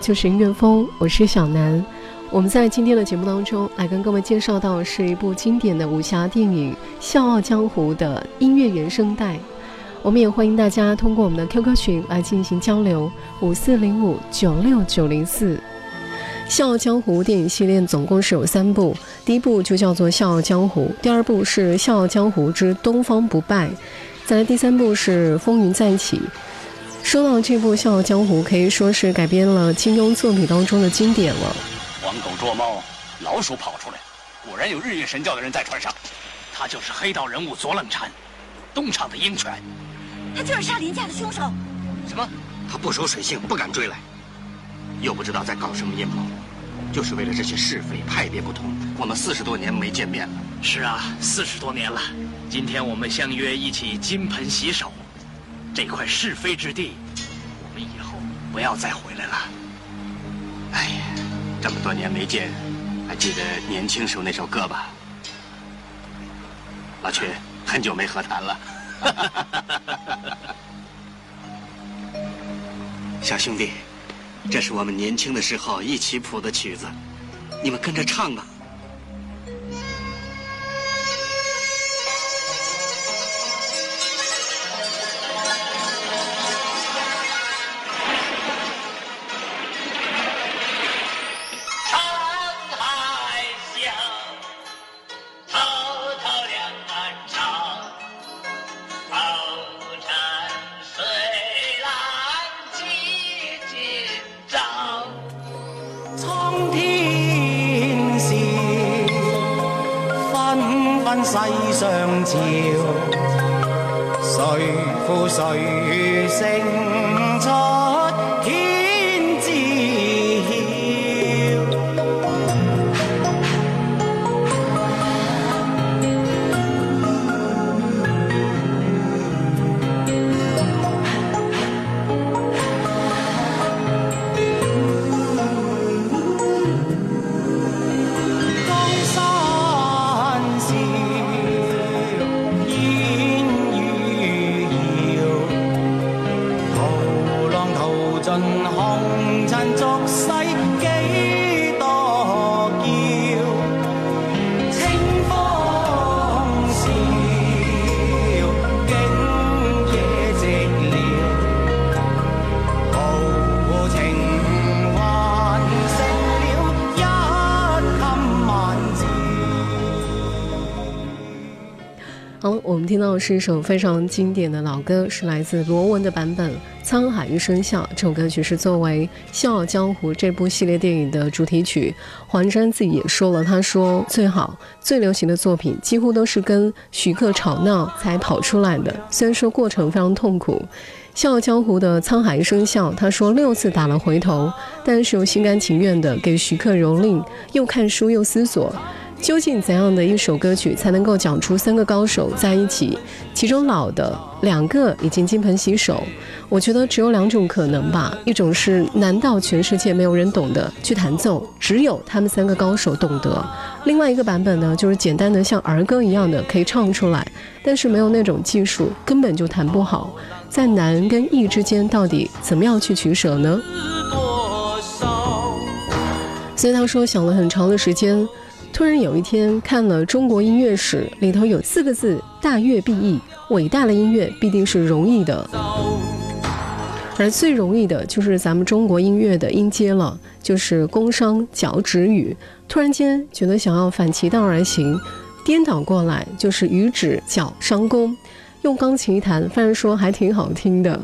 就是音乐风，我是小南。我们在今天的节目当中来跟各位介绍到是一部经典的武侠电影《笑傲江湖》的音乐原声带。我们也欢迎大家通过我们的 QQ 群来进行交流，五四零五九六九零四。《笑傲江湖》电影系列总共是有三部，第一部就叫做《笑傲江湖》，第二部是《笑傲江湖之东方不败》，再来第三部是《风云再起》。说到这部《笑傲江湖》，可以说是改编了金庸作品当中的经典了。黄狗捉猫，老鼠跑出来，果然有日月神教的人在船上。他就是黑道人物左冷禅，东厂的鹰犬。他就是杀林家的凶手。什么？他不守水性，不敢追来，又不知道在搞什么阴谋，就是为了这些是非派别不同，我们四十多年没见面了。是啊，四十多年了。今天我们相约一起金盆洗手。这块是非之地，我们以后不要再回来了。哎呀，这么多年没见，还记得年轻时候那首歌吧？老曲，很久没和谈了。小兄弟，这是我们年轻的时候一起谱的曲子，你们跟着唱吧。世上潮，谁负谁胜出？听到的是一首非常经典的老歌，是来自罗文的版本《沧海一声笑》。这首歌曲是作为《笑傲江湖》这部系列电影的主题曲。黄沾自己也说了，他说最好、最流行的作品几乎都是跟徐克吵闹才跑出来的，虽然说过程非常痛苦。《笑傲江湖》的《沧海一声笑》，他说六次打了回头，但是又心甘情愿的给徐克蹂躏，又看书又思索。究竟怎样的一首歌曲才能够讲出三个高手在一起？其中老的两个已经金盆洗手，我觉得只有两种可能吧。一种是难道全世界没有人懂得去弹奏，只有他们三个高手懂得；另外一个版本呢，就是简单的像儿歌一样的可以唱出来，但是没有那种技术，根本就弹不好。在难跟易之间，到底怎么样去取舍呢？所以他说想了很长的时间。突然有一天看了《中国音乐史》，里头有四个字：大乐必易。伟大的音乐必定是容易的，而最容易的就是咱们中国音乐的音阶了，就是宫商角徵羽。突然间觉得想要反其道而行，颠倒过来，就是羽徵角商宫。用钢琴一弹，反而说还挺好听的。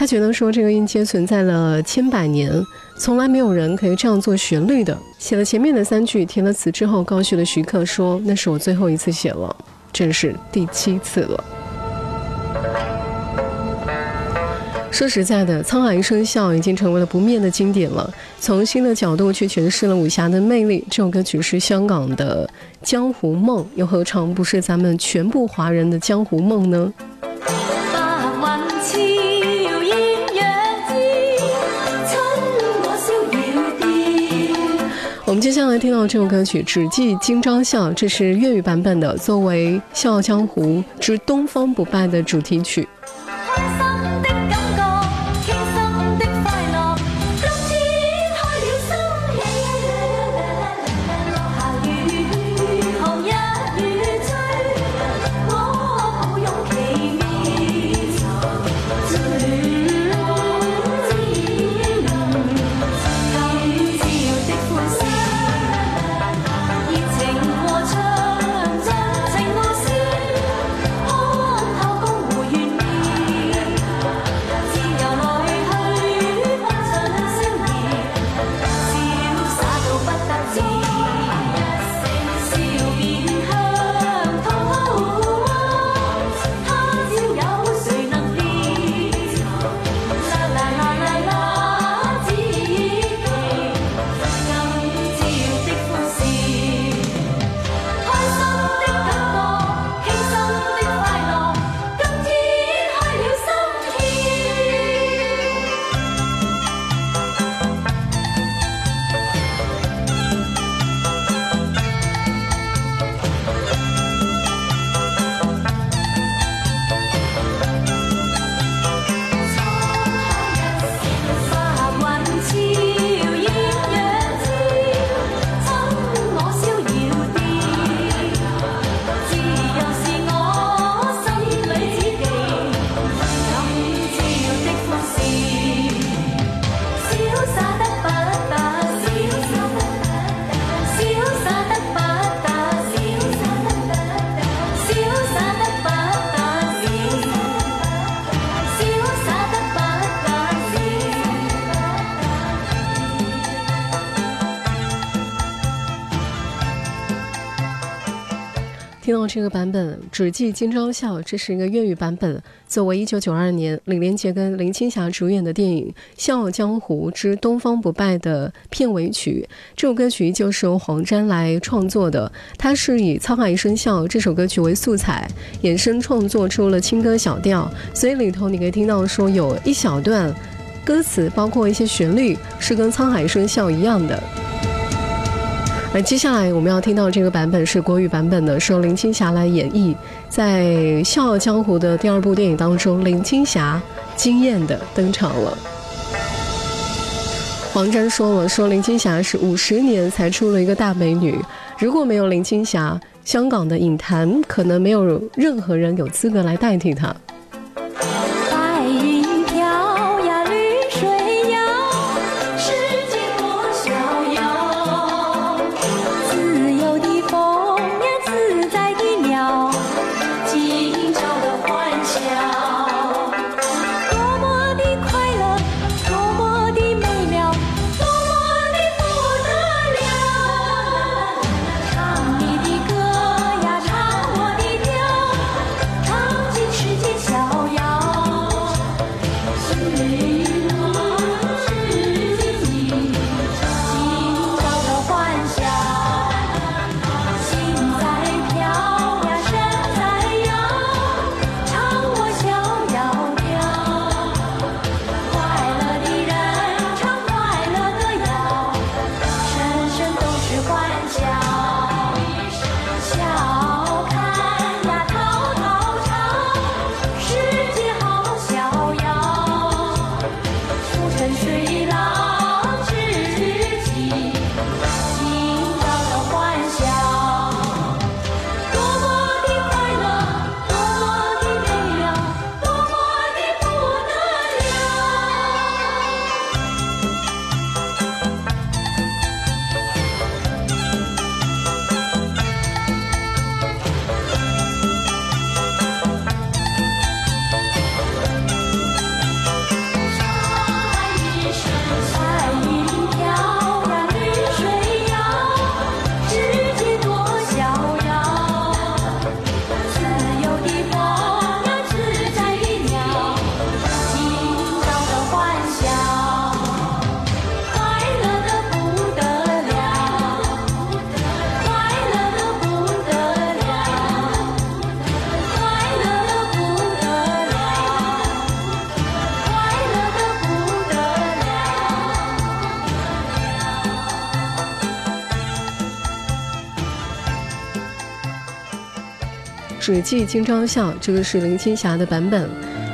他觉得说这个音阶存在了千百年。从来没有人可以这样做旋律的。写了前面的三句，填了词之后，告诉了徐克说：“那是我最后一次写了，这是第七次了。”说实在的，《沧海一声笑》已经成为了不灭的经典了。从新的角度去诠释了武侠的魅力，这首歌曲是香港的江湖梦，又何尝不是咱们全部华人的江湖梦呢？接下来听到这首歌曲《只记今朝笑》，这是粤语版本的，作为《笑傲江湖之东方不败》的主题曲。听到这个版本《只记今朝笑》，这是一个粤语版本。作为1992年李连杰跟林青霞主演的电影《笑傲江湖之东方不败》的片尾曲，这首歌曲就是由黄沾来创作的。他是以《沧海一声笑》这首歌曲为素材，衍生创作出了轻歌小调，所以里头你可以听到说有一小段歌词，包括一些旋律，是跟《沧海一声笑》一样的。而接下来我们要听到这个版本是国语版本的，是由林青霞来演绎。在《笑傲江湖》的第二部电影当中，林青霞惊艳的登场了。黄沾说了，说林青霞是五十年才出了一个大美女，如果没有林青霞，香港的影坛可能没有任何人有资格来代替她。水记今朝笑》，这个是林青霞的版本。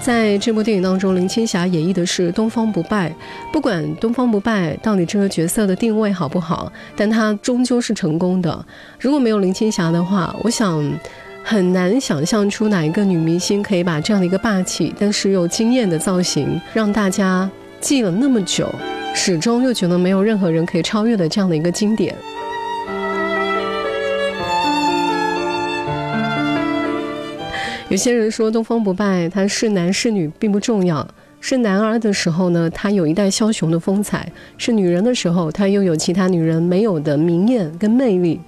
在这部电影当中，林青霞演绎的是东方不败。不管东方不败到底这个角色的定位好不好，但他终究是成功的。如果没有林青霞的话，我想很难想象出哪一个女明星可以把这样的一个霸气但是又惊艳的造型，让大家记了那么久，始终又觉得没有任何人可以超越的这样的一个经典。有些人说东方不败他是男是女并不重要，是男儿的时候呢，他有一代枭雄的风采；是女人的时候，他又有其他女人没有的明艳跟魅力。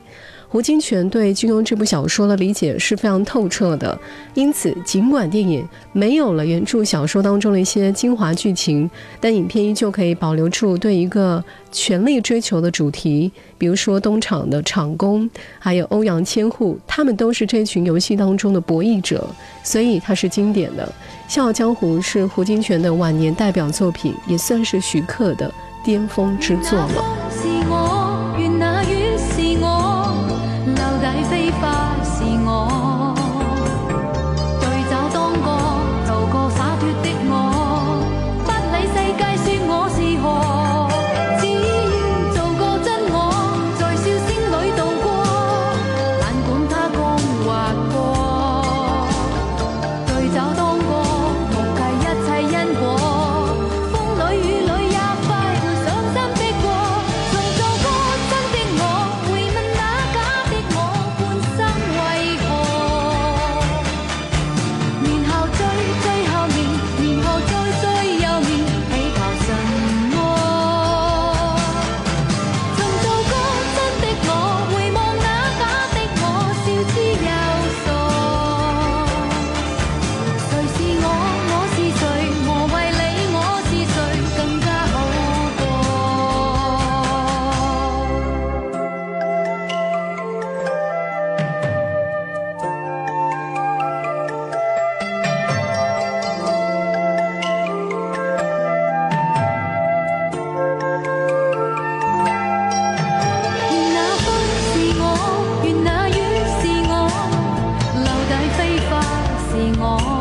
胡金铨对金庸这部小说的理解是非常透彻的，因此尽管电影没有了原著小说当中的一些精华剧情，但影片依旧可以保留住对一个权力追求的主题，比如说东厂的厂工，还有欧阳千户，他们都是这群游戏当中的博弈者，所以它是经典的。《笑傲江湖》是胡金铨的晚年代表作品，也算是徐克的巅峰之作了。是我。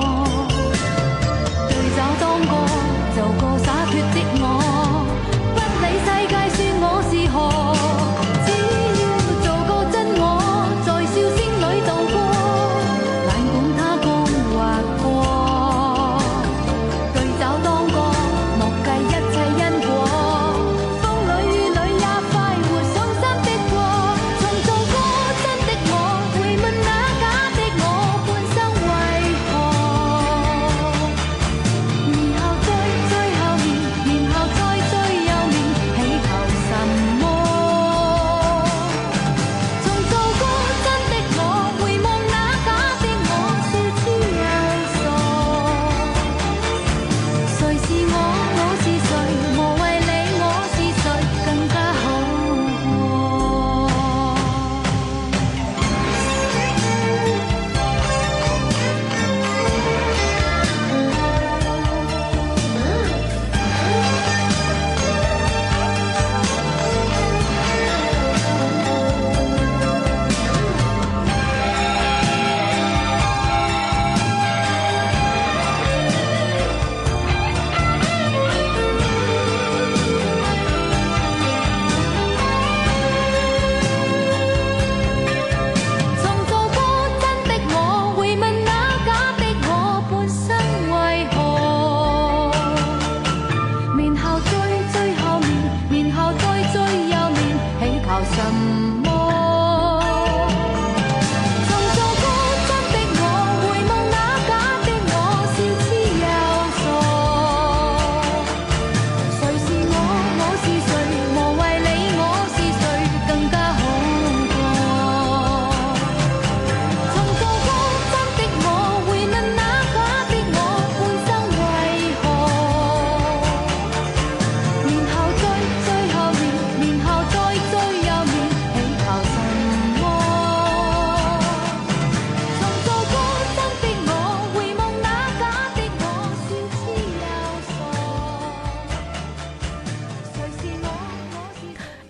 some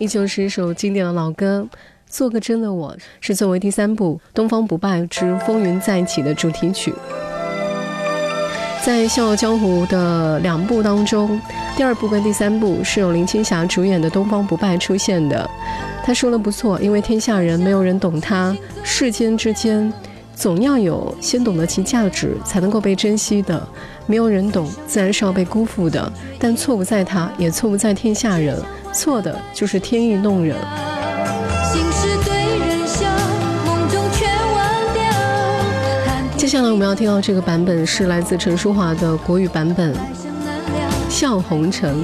依旧是一首经典的老歌，做个真的我，是作为第三部《东方不败之风云再起》的主题曲。在《笑傲江湖》的两部当中，第二部跟第三部是由林青霞主演的东方不败出现的。他说的不错，因为天下人没有人懂他，世间之间总要有先懂得其价值，才能够被珍惜的。没有人懂，自然是要被辜负的。但错不在他，也错不在天下人，错的就是天意弄人。接下来我们要听到这个版本是来自陈淑桦的国语版本《笑红尘》。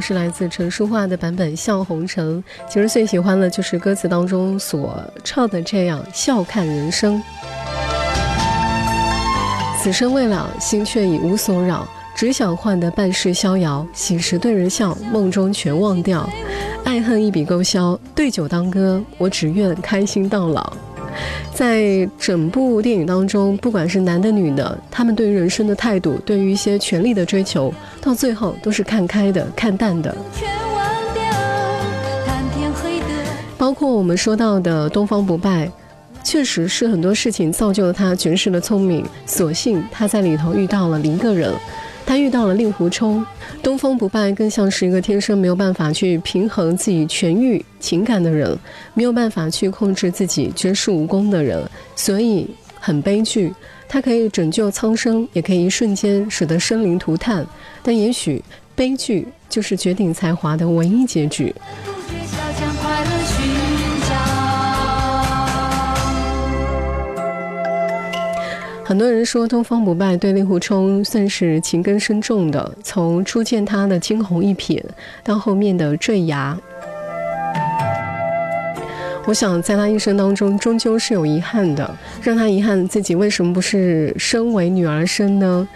是来自陈淑桦的版本《笑红尘》，其实最喜欢的就是歌词当中所唱的这样：笑看人生，此生未了，心却已无所扰，只想换得半世逍遥。醒时对人笑，梦中全忘掉，爱恨一笔勾销。对酒当歌，我只愿开心到老。在整部电影当中，不管是男的女的，他们对于人生的态度，对于一些权力的追求，到最后都是看开的、看淡的。包括我们说到的东方不败，确实是很多事情造就了他绝世的聪明。所幸他在里头遇到了一个人。他遇到了令狐冲，东方不败更像是一个天生没有办法去平衡自己痊愈情感的人，没有办法去控制自己绝世武功的人，所以很悲剧。他可以拯救苍生，也可以一瞬间使得生灵涂炭，但也许悲剧就是绝顶才华的唯一结局。很多人说，东方不败对令狐冲算是情根深重的，从初见他的惊鸿一瞥，到后面的坠崖。我想，在他一生当中，终究是有遗憾的，让他遗憾自己为什么不是身为女儿身呢？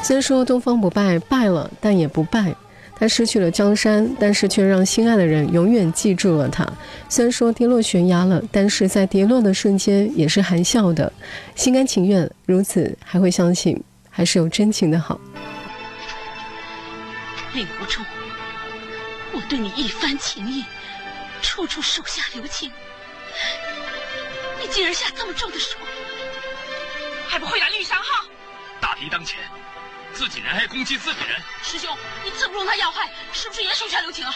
虽说东方不败败了，但也不败。他失去了江山，但是却让心爱的人永远记住了他。虽然说跌落悬崖了，但是在跌落的瞬间也是含笑的，心甘情愿。如此，还会相信，还是有真情的好。令狐冲，我对你一番情意。处处手下留情，你竟然下这么重的手，还不会打绿山号？大敌当前，自己人还攻击自己人，师兄，你刺不中他要害，是不是也手下留情啊？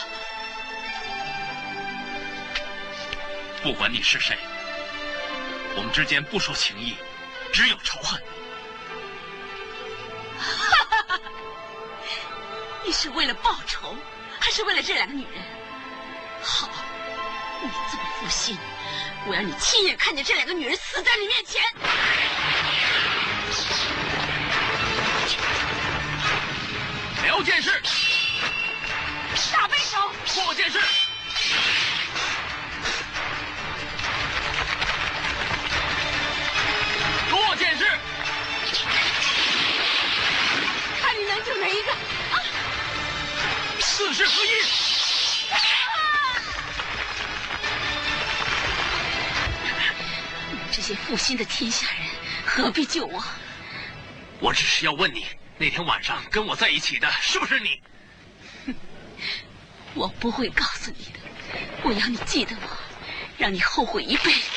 不管你是谁，我们之间不说情义，只有仇恨。哈哈，你是为了报仇，还是为了这两个女人？好。你这么负心，我要你亲眼看见这两个女人死在你面前。撩剑士，大背手，破剑士，落剑士，看你能救哪一个？四式合一。这些负心的天下人何必救我？我只是要问你，那天晚上跟我在一起的是不是你？哼，我不会告诉你的，我要你记得我，让你后悔一辈子。